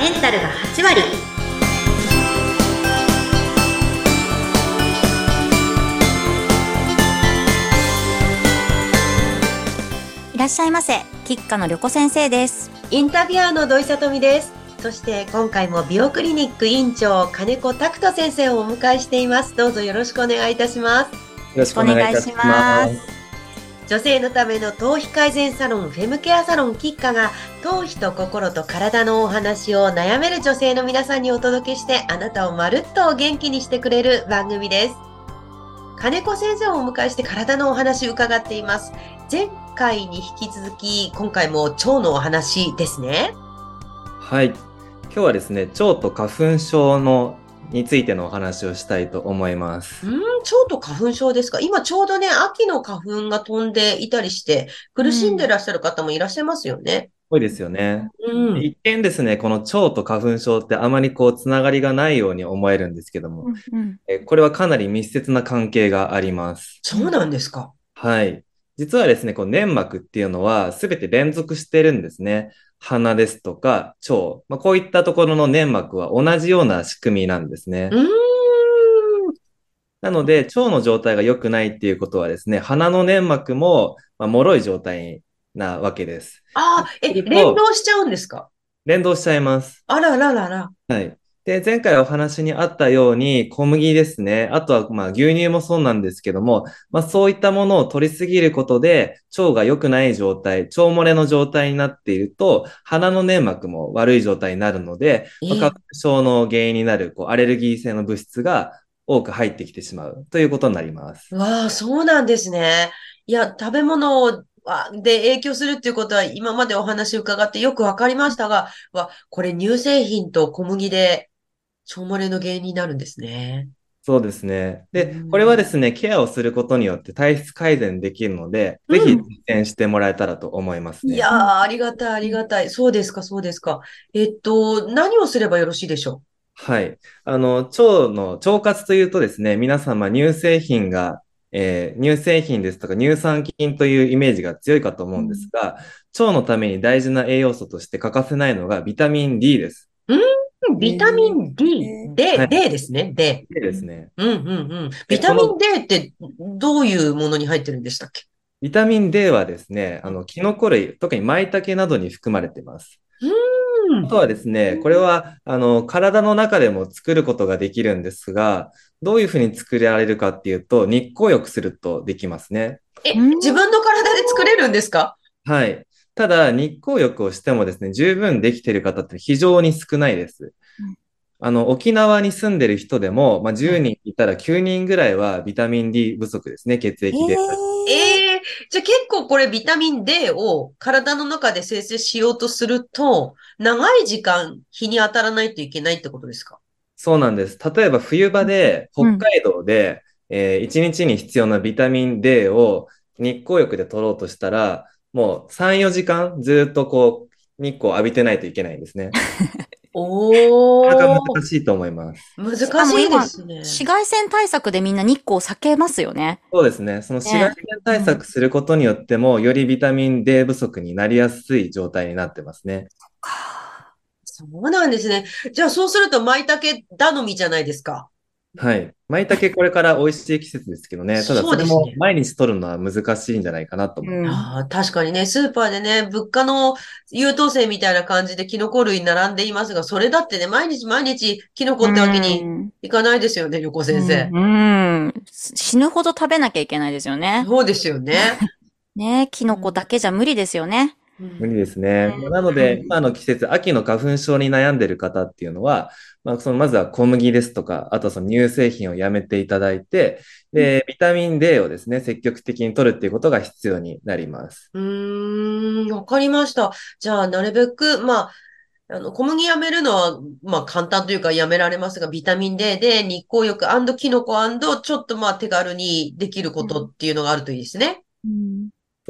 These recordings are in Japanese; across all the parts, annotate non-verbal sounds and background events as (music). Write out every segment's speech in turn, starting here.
メンタルが8割いらっしゃいませ吉花の旅子先生ですインタビュアーの土井さとみです。そして今回も美容クリニック院長金子拓人先生をお迎えしています。どうぞよろしくお願いいたします。よろしくお願いいたします。女性のための頭皮改善サロンフェムケアサロンキッカが頭皮と心と体のお話を悩める女性の皆さんにお届けしてあなたをまるっと元気にしてくれる番組です。金子先生をお迎えして体のお話伺っています。前回に引き続き今回も腸のお話ですね。はい。今日はですね、腸と花粉症のについてのお話をしたいと思います。うん、腸と花粉症ですか？今ちょうどね、秋の花粉が飛んでいたりして、苦しんでらっしゃる方もいらっしゃいますよね。多いですよね。うん。一見ですね、この腸と花粉症ってあまりこうつながりがないように思えるんですけども、うんえこれはかなり密接な関係があります。そうなんですか？はい。実はですね、こう粘膜っていうのはすべて連続してるんですね。鼻ですとか腸、まあ、こういったところの粘膜は同じような仕組みなんですね。なので、腸の状態が良くないっていうことはですね、鼻の粘膜も、まあ、脆い状態なわけです。ああ、え、連動しちゃうんですか？連動しちゃいます。あらららら。はい。で、前回お話にあったように、小麦ですね。あとは、まあ、牛乳もそうなんですけども、まあ、そういったものを取りすぎることで、腸が良くない状態、腸漏れの状態になっていると、鼻の粘膜も悪い状態になるので、まあええ花粉症の原因になる、こう、アレルギー性の物質が多く入ってきてしまうということになります。わあ、そうなんですね。いや、食べ物あで影響するっていうことは今までお話伺ってよくわかりましたが、わ、これ乳製品と小麦で腸漏れの原因になるんですね。そうですね。でう、んこれはですね、ケアをすることによって体質改善できるので、うんぜひ実践してもらえたらと思いますね。いやー、ありがたい、ありがたい。そうですか、そうですか。えっと、何をすればよろしいでしょはい。あの、腸の、腸活というとですね、皆様乳製品が、えー乳製品ですとか乳酸菌というイメージが強いかと思うんですが、腸のために大事な栄養素として欠かせないのがビタミン D です。うビタミン D、D、はい D ですね、D。D ですね。うんうんうん。ビタミン D ってどういうものに入ってるんでしたっけ？ビタミン D はですね、あの、キノコ類、特に舞茸などに含まれています。うんあとはですね、これは、あの、体の中でも作ることができるんですが、どういうふうに作られるかっていうと、日光浴するとできますね。え、うん自分の体で作れるんですか？はい。ただ、日光浴をしてもですね、十分できている方って非常に少ないですうん。あの、沖縄に住んでる人でも、まあ、10人いたら9人ぐらいはビタミン D 不足ですね、血液で。ええじゃあ結構これビタミン D を体の中で生成しようとすると、長い時間日に当たらないといけないってことですか？そうなんです。例えば冬場で、うん北海道で、えー1日に必要なビタミン D を日光浴で取ろうとしたら、もう3、4時間ずっとこう、日光を浴びてないといけないんですね。(laughs) おなかなかー、難しいと思います。難しい今ですね。紫外線対策でみんな日光を避けますよね。そうですね。その紫外線対策することによっても、よりビタミン D 不足になりやすい状態になってますね。そうなんですね。じゃあそうすると舞茸頼みじゃないですか。はい。舞茸これから美味しい季節ですけどね。ただそれも毎日取るのは難しいんじゃないかなと思います。うんああ、確かにね、スーパーでね、物価の優等生みたいな感じでキノコ類並んでいますが、それだってね、毎日毎日キノコってわけにうんいかないですよね、横先生。うんうん死ぬほど食べなきゃいけないですよね。そうですよね。(laughs) ねキノコだけじゃ無理ですよね。無理ですね。うんなので、今の季節、秋の花粉症に悩んでいる方っていうのは、まあ、そのまずは小麦ですとか、あとその乳製品をやめていただいて、で、ビタミン D をですね、積極的に取るっていうことが必要になります。うーん、わかりました。じゃあ、なるべく、まあ、あの、小麦やめるのは、まあ、簡単というかやめられますが、ビタミン D で日光浴キノコちょっとまあ、手軽にできることっていうのがあるといいですね。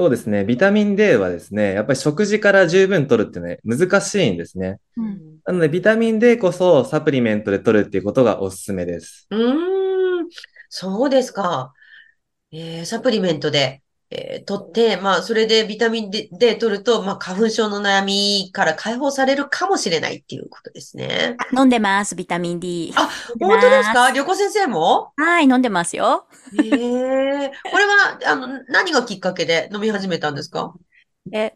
そうですね。ビタミン D はですね、やっぱり食事から十分取るってね、難しいんですね。うんなので、ビタミン D こそサプリメントで取るっていうことがおすすめです。うーん、そうですか。えー、サプリメントで。えー取って、まあ、それでビタミン D, D 取ると、まあ、花粉症の悩みから解放されるかもしれないっていうことですね。飲んでます、ビタミン D。あ本当ですか？旅行先生も？はい、飲んでますよ。へえ。これは、あの、何がきっかけで飲み始めたんですか？え、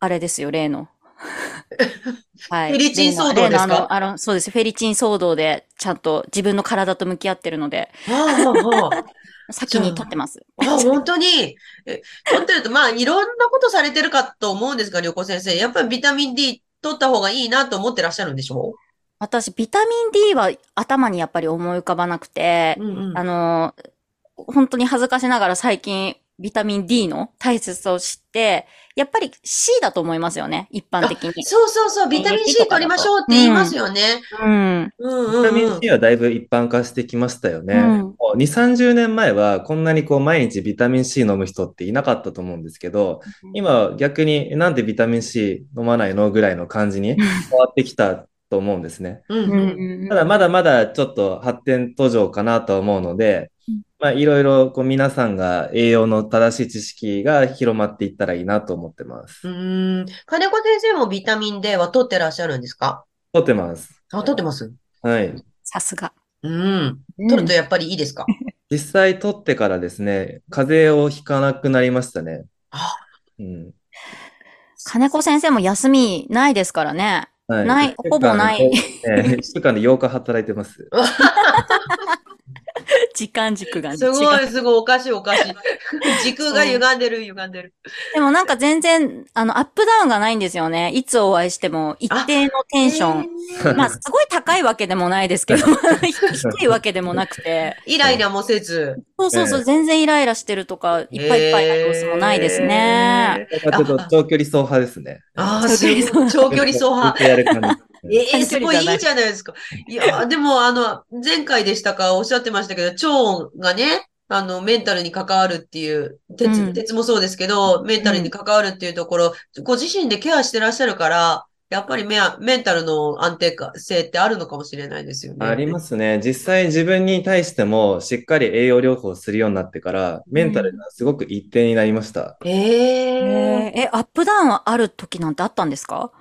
あれですよ、例の。(laughs) はい。フェリチン騒動ですか？あの、そうです。フェリチン騒動で、ちゃんと自分の体と向き合ってるので。(laughs) 先に取ってます。あ、本当に？え、取ってると、まあ、いろんなことされてるかと思うんですが、旅行先生。やっぱりビタミン D 取った方がいいなと思ってらっしゃるんでしょ？私、ビタミン D は頭にやっぱり思い浮かばなくて、うんうん。あの、本当に恥ずかしながら最近、ビタミン D の大切さを知って、やっぱり C だと思いますよね、一般的に。そうそうそう、ビタミン C 取りましょうって言いますよね。うん。うんビタミン C はだいぶ一般化してきましたよね。うんもう2、30年前はこんなにこう毎日ビタミン C 飲む人っていなかったと思うんですけど、今は逆にえなんでビタミン C 飲まないのぐらいの感じに (laughs) 変わってきたと思うんですね。うんううんんただまだまだちょっと発展途上かなとは思うのでうん、まあいろいろこう皆さんが栄養の正しい知識が広まっていったらいいなと思ってます。うん。金子先生もビタミン D は取ってらっしゃるんですか？取ってます。あ、取ってます？はい。さすが。うん。取るとやっぱりいいですか？(laughs) 実際取ってからですね、風邪をひかなくなりましたね。あうん。金子先生も休みないですからね。はい。ないほぼないね一週間で8日働いてます。(laughs) 時間軸が違う。すごい、すごい、おかしい、おかしい。(laughs) 時空が歪んでる、歪んでる。でもなんか全然、あの、アップダウンがないんですよね。いつお会いしても一定のテンション。ンまあ、すごい高いわけでもないですけど、(laughs) 低いわけでもなくて。イライラもせず。そうそうそう、ええ全然イライラしてるとか、いっぱいいっぱいな様子もないですね。へー。ちょっと長距離走派ですね。ああ。長距離走派。ええ (laughs) すごいいいじゃないですか。いや、(laughs) でも、あの、前回でしたかおっしゃってましたけど、腸がね、あの、メンタルに関わるっていう、鉄、うん鉄もそうですけど、メンタルに関わるっていうところ、ご自身でケアしてらっしゃるから、やっぱりメアメンタルの安定性ってあるのかもしれないですよね。ありますね。実際自分に対してもしっかり栄養療法をするようになってから、メンタルがすごく一定になりました。ええええ、アップダウンはある時なんてあったんですか？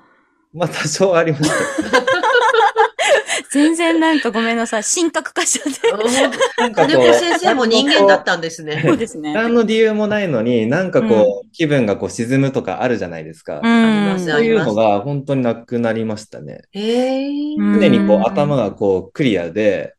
まあ多少ありました。(laughs) 全然なんかごめんなさい。神格化しちゃって。なんか金子先生も人間だったんですね。そうですね。何の理由もないのに、なんかこう、気分がこう沈むとかあるじゃないですか。うん。ありますそういうのが本当になくなりましたね。ええうん常にこう頭がこうクリアで、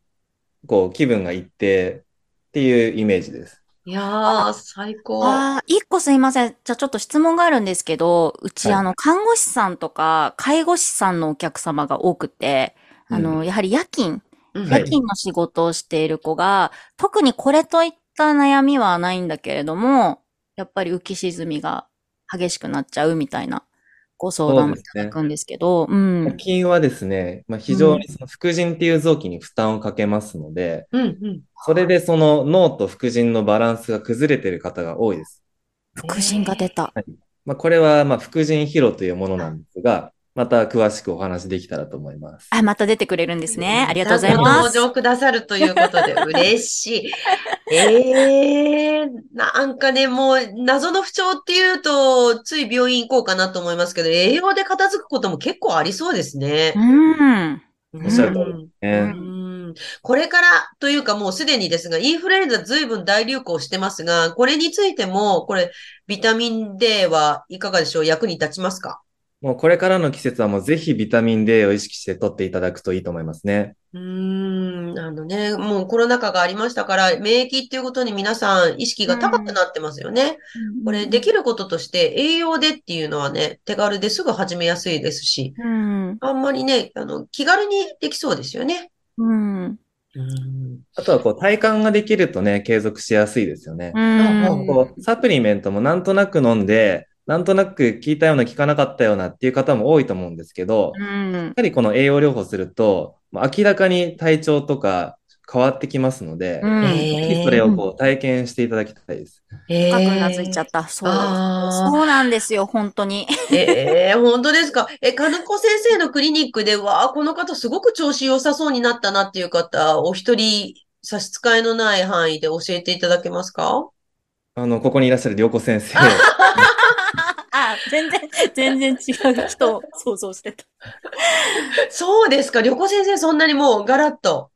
こう気分が一定っていうイメージです。いやー、最高。ああ、一個すいません。じゃあちょっと質問があるんですけど、うち、はい。あの、看護師さんとか、介護士さんのお客様が多くて、あの、やはり夜勤、うん。はい。夜勤の仕事をしている子が、特にこれといった悩みはないんだけれども、やっぱり浮き沈みが激しくなっちゃうみたいなご相談をいただくんですけど、うん。貯金はですね、まあ、非常にその副腎っていう臓器に負担をかけますので、うんうん。それでその脳と副腎のバランスが崩れている方が多いです。副腎が出た。まあ、これはまあ副腎疲労というものなんですが、また詳しくお話できたらと思います。あ、また出てくれるんですね。ありがとうございごます。登場くださるということで嬉しい。(laughs) ええなんかね、もう謎の不調っていうと、つい病院行こうかなと思いますけど、栄養で片付くことも結構ありそうですねう。ん。おっしゃる通りこれからというかもうすでにですが、インフルエンザ随分大流行してますが、これについても、これ、ビタミン D はいかがでしょう？役に立ちますか？もうこれからの季節はもうぜひビタミン D を意識して取っていただくといいと思いますね。うーん、あのね、もうコロナ禍がありましたから、免疫っていうことに皆さん意識が高くなってますよね。これ、できることとして栄養でっていうのはね、手軽ですぐ始めやすいですし、うん。あんまりね、あの、気軽にできそうですよね。うん。うん。あとはこう体感ができるとね、継続しやすいですよね。うん。こうサプリメントもなんとなく飲んで、なんとなく効いたような効かなかったようなっていう方も多いと思うんですけど、やうん。はりこの栄養療法すると、明らかに体調とか変わってきますので、うん。えぜひそれをこう体験していただきたいです。え深くうなずいちゃった。そう。そうなんですよ、本当に。ええ (laughs) 本当ですか？え、金子先生のクリニックでは、この方すごく調子良さそうになったなっていう方、お一人差し支えのない範囲で教えていただけますか？あの、ここにいらっしゃる良子先生。(laughs) あ、全然、全然違う人を想像してた。そうですか。旅行先生、そんなにもうガラッと。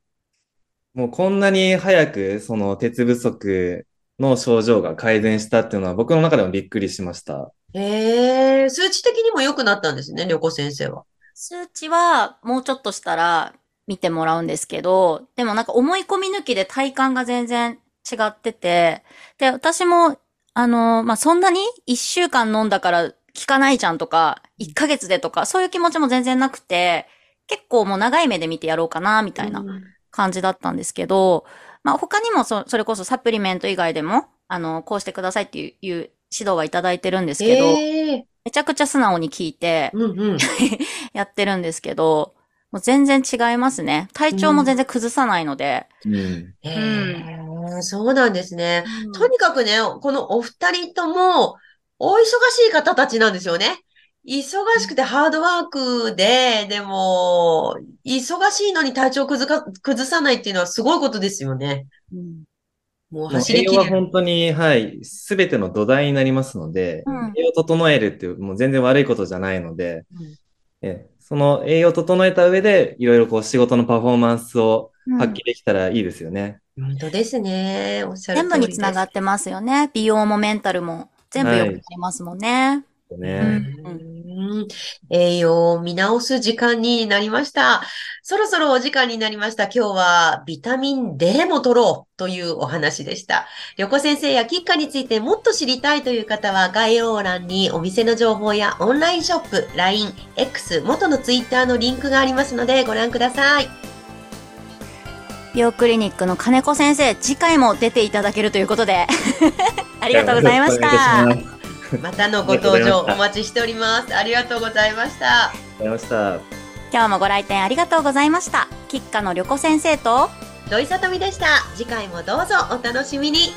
もうこんなに早く、その鉄不足の症状が改善したっていうのは僕の中でもびっくりしました。ええ数値的にも良くなったんですね、旅行先生は。数値はもうちょっとしたら見てもらうんですけど、でもなんか思い込み抜きで体感が全然違ってて、で、私も、あの、まあ、そんなに？一週間飲んだから効かないじゃんとか、一ヶ月でとか、そういう気持ちも全然なくて、結構もう長い目で見てやろうかな、みたいなうん感じだったんですけど、まあ、他にもそ、それこそサプリメント以外でも、あの、こうしてくださいっていう、いう指導はいただいてるんですけど、ええめちゃくちゃ素直に聞いて、うんうん。(laughs) やってるんですけど、もう全然違いますね。体調も全然崩さないので。うん。ええそうなんですね。ととにかくね、このお二人とも、お忙しい方たちなんですよね。忙しくてハードワークで、でも、忙しいのに体調崩か、崩さないっていうのはすごいことですよね。うんもう走り切れる。栄養は本当に、はい、すべての土台になりますので、うん栄養を整えるっていう、もう全然悪いことじゃないので、うんえその栄養を整えた上で、いろいろこう仕事のパフォーマンスを発揮できたらいいですよね。本当ですね。おっしゃる全部通りです。につながってますよね。美容もメンタルも。全部良くなりますもんね。ねうん栄養を見直す時間になりました。そろそろお時間になりました。今日はビタミン D も取ろうというお話でした。旅行先生やキッカについてもっと知りたいという方は概要欄にお店の情報やオンラインショップ、LINE、X、元の Twitter のリンクがありますのでご覧ください。美容クリニックの金子先生、次回も出ていただけるということで。(laughs) ありがとうございましたまたのご登場お待ちしております。ありがとうございました。今日もご来店ありがとうございました。キッカの旅子先生と、土井さとみでした。次回もどうぞお楽しみに。